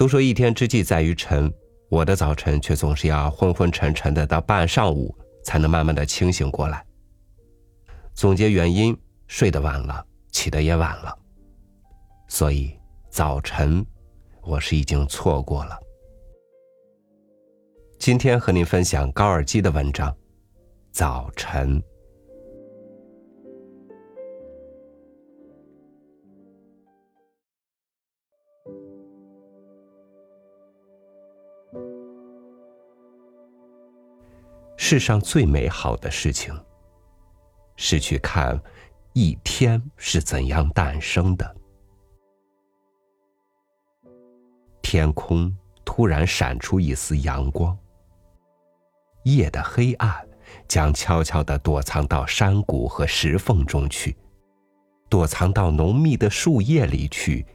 都说一天之计在于晨，我的早晨却总是要昏昏沉沉的，到半上午才能慢慢的清醒过来。总结原因，睡得晚了，起得也晚了，所以早晨我是已经错过了。今天和您分享高尔基的文章《早晨》。世上最美好的事情，是去看一天是怎样诞生的。天空突然闪出一丝阳光，夜的黑暗将悄悄地躲藏到山谷和石缝中去，躲藏到浓密的树叶里去，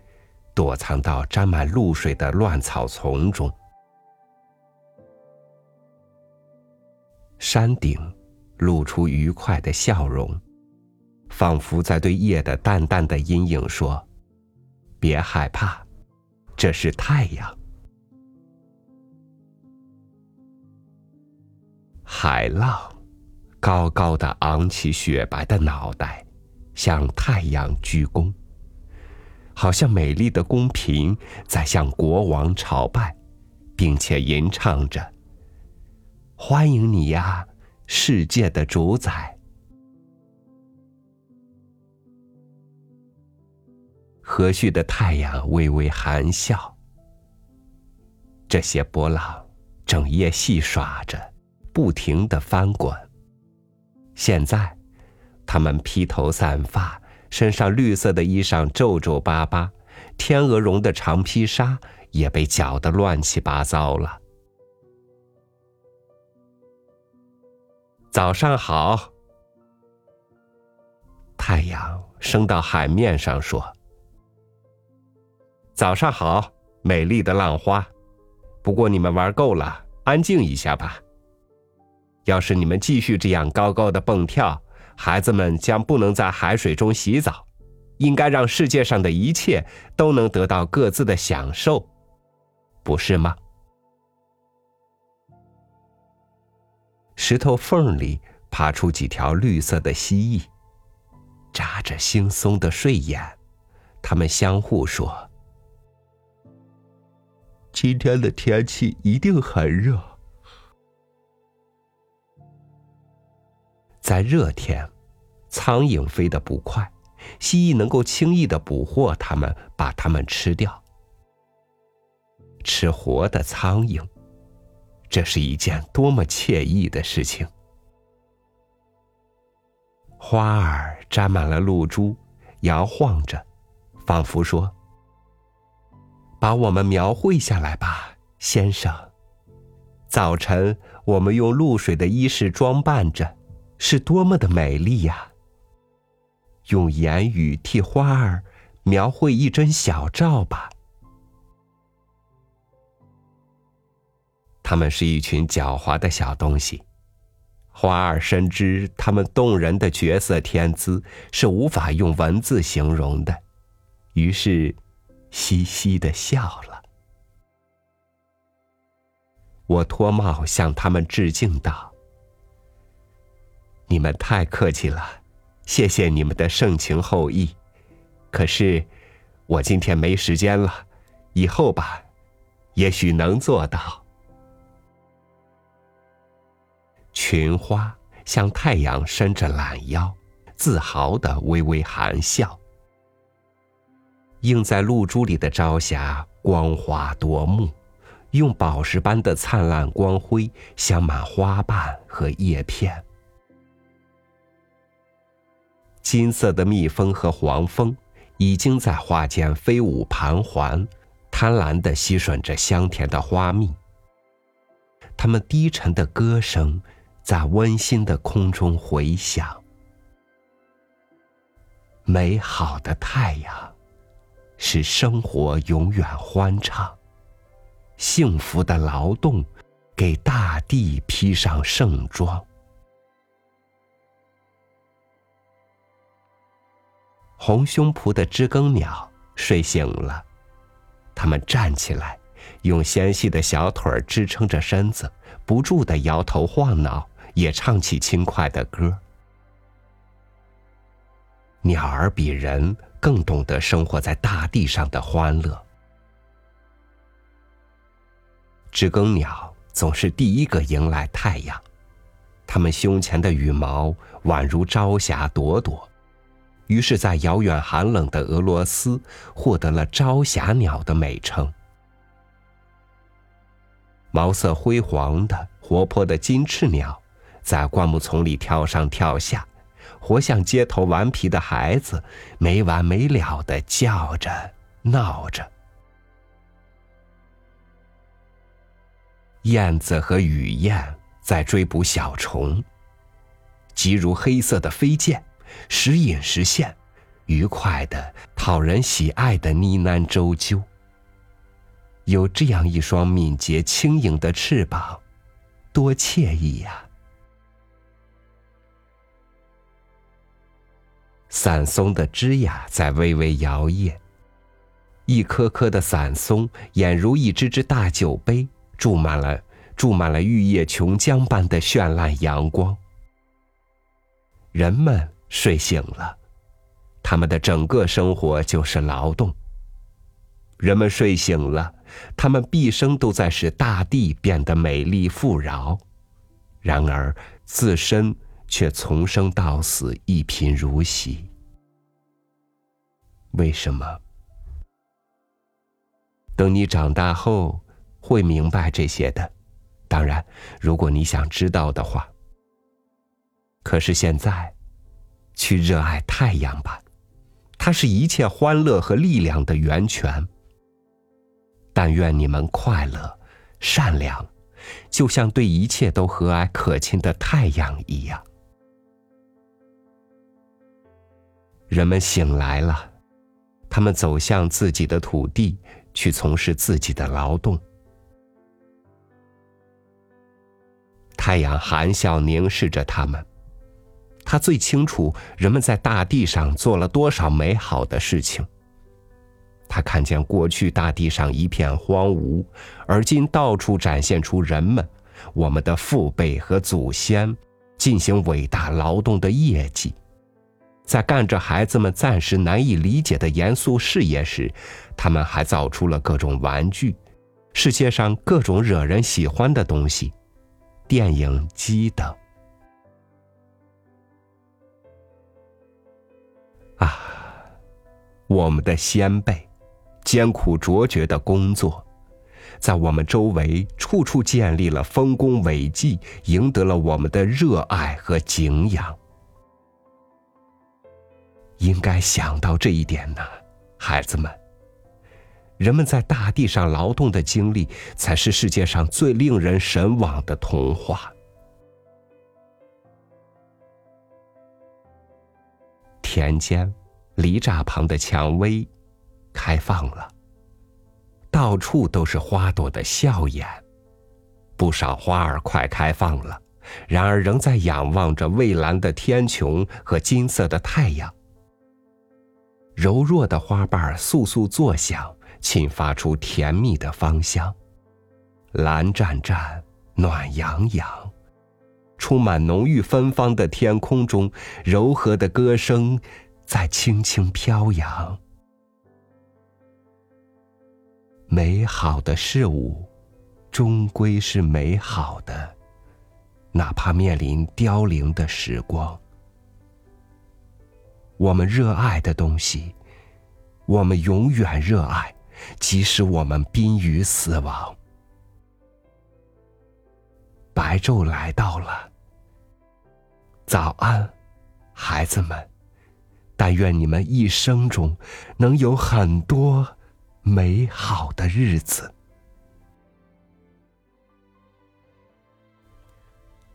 躲藏到沾满露水的乱草丛中。山顶露出愉快的笑容，仿佛在对夜的淡淡的阴影说：“别害怕，这是太阳。”海浪高高的昂起雪白的脑袋，向太阳鞠躬，好像美丽的宫嫔在向国王朝拜，并且吟唱着。欢迎你呀，世界的主宰！和煦的太阳微微含笑。这些波浪整夜戏耍着，不停的翻滚。现在，它们披头散发，身上绿色的衣裳皱皱巴巴，天鹅绒的长披纱也被搅得乱七八糟了。早上好，太阳升到海面上说：“早上好，美丽的浪花。不过你们玩够了，安静一下吧。要是你们继续这样高高的蹦跳，孩子们将不能在海水中洗澡。应该让世界上的一切都能得到各自的享受，不是吗？”石头缝里爬出几条绿色的蜥蜴，眨着惺忪的睡眼，他们相互说：“今天的天气一定很热。”在热天，苍蝇飞得不快，蜥蜴能够轻易的捕获它们，把它们吃掉。吃活的苍蝇。这是一件多么惬意的事情！花儿沾满了露珠，摇晃着，仿佛说：“把我们描绘下来吧，先生。”早晨，我们用露水的衣饰装扮着，是多么的美丽呀！用言语替花儿描绘一帧小照吧。他们是一群狡猾的小东西，花儿深知他们动人的绝色天资是无法用文字形容的，于是嘻嘻的笑了。我脱帽向他们致敬道：“你们太客气了，谢谢你们的盛情厚意。可是我今天没时间了，以后吧，也许能做到。”群花向太阳伸着懒腰，自豪的微微含笑。映在露珠里的朝霞光华夺目，用宝石般的灿烂光辉镶满花瓣和叶片。金色的蜜蜂和黄蜂已经在花间飞舞盘桓，贪婪的吸吮着香甜的花蜜。它们低沉的歌声。在温馨的空中回响。美好的太阳，使生活永远欢畅。幸福的劳动，给大地披上盛装。红胸脯的知更鸟睡醒了，它们站起来，用纤细的小腿支撑着身子，不住的摇头晃脑，也唱起轻快的歌。鸟儿比人更懂得生活在大地上的欢乐。知更鸟总是第一个迎来太阳，它们胸前的羽毛宛如朝霞朵朵，于是，在遥远寒冷的俄罗斯获得了“朝霞鸟”的美称。毛色辉煌的活泼的金翅鸟，在灌木丛里跳上跳下。活像街头顽皮的孩子，没完没了的叫着、闹着。燕子和雨燕在追捕小虫，急如黑色的飞箭，时隐时现，愉快的、讨人喜爱的呢喃周啾。有这样一双敏捷轻盈的翅膀，多惬意呀！伞松的枝桠在微微摇曳，一颗颗的伞松俨如一只只大酒杯，注满了注满了玉叶琼浆般的绚烂阳光。人们睡醒了，他们的整个生活就是劳动。人们睡醒了，他们毕生都在使大地变得美丽富饶，然而自身。却从生到死一贫如洗。为什么？等你长大后会明白这些的。当然，如果你想知道的话。可是现在，去热爱太阳吧，它是一切欢乐和力量的源泉。但愿你们快乐、善良，就像对一切都和蔼可亲的太阳一样。人们醒来了，他们走向自己的土地，去从事自己的劳动。太阳含笑凝视着他们，他最清楚人们在大地上做了多少美好的事情。他看见过去大地上一片荒芜，而今到处展现出人们，我们的父辈和祖先进行伟大劳动的业绩。在干着孩子们暂时难以理解的严肃事业时，他们还造出了各种玩具，世界上各种惹人喜欢的东西，电影机等。啊，我们的先辈，艰苦卓绝的工作，在我们周围处处建立了丰功伟绩，赢得了我们的热爱和敬仰。应该想到这一点呢，孩子们。人们在大地上劳动的经历，才是世界上最令人神往的童话。田间，篱栅旁的蔷薇开放了，到处都是花朵的笑颜。不少花儿快开放了，然而仍在仰望着蔚蓝的天穹和金色的太阳。柔弱的花瓣簌簌作响，沁发出甜蜜的芳香。蓝湛湛，暖洋洋，充满浓郁芬芳的天空中，柔和的歌声在轻轻飘扬。美好的事物，终归是美好的，哪怕面临凋零的时光。我们热爱的东西，我们永远热爱，即使我们濒于死亡。白昼来到了，早安，孩子们！但愿你们一生中能有很多美好的日子。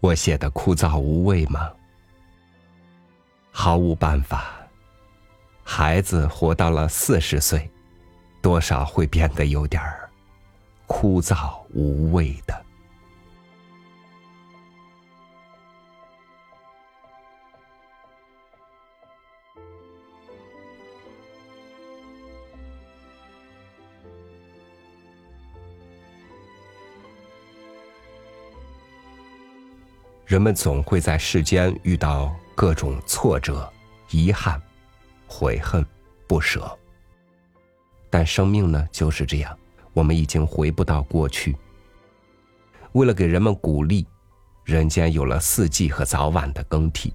我写的枯燥无味吗？毫无办法。孩子活到了四十岁，多少会变得有点枯燥无味的。人们总会在世间遇到各种挫折、遗憾、悔恨、不舍。但生命呢，就是这样，我们已经回不到过去。为了给人们鼓励，人间有了四季和早晚的更替。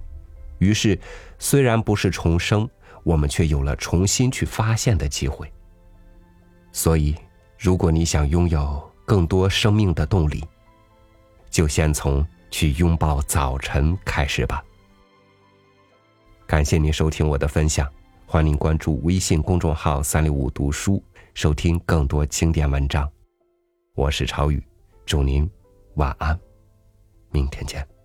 于是，虽然不是重生，我们却有了重新去发现的机会。所以，如果你想拥有更多生命的动力，就先从去拥抱早晨开始吧。感谢您收听我的分享，欢迎关注微信公众号“三六五读书”，收听更多经典文章。我是超宇，祝您晚安，明天见。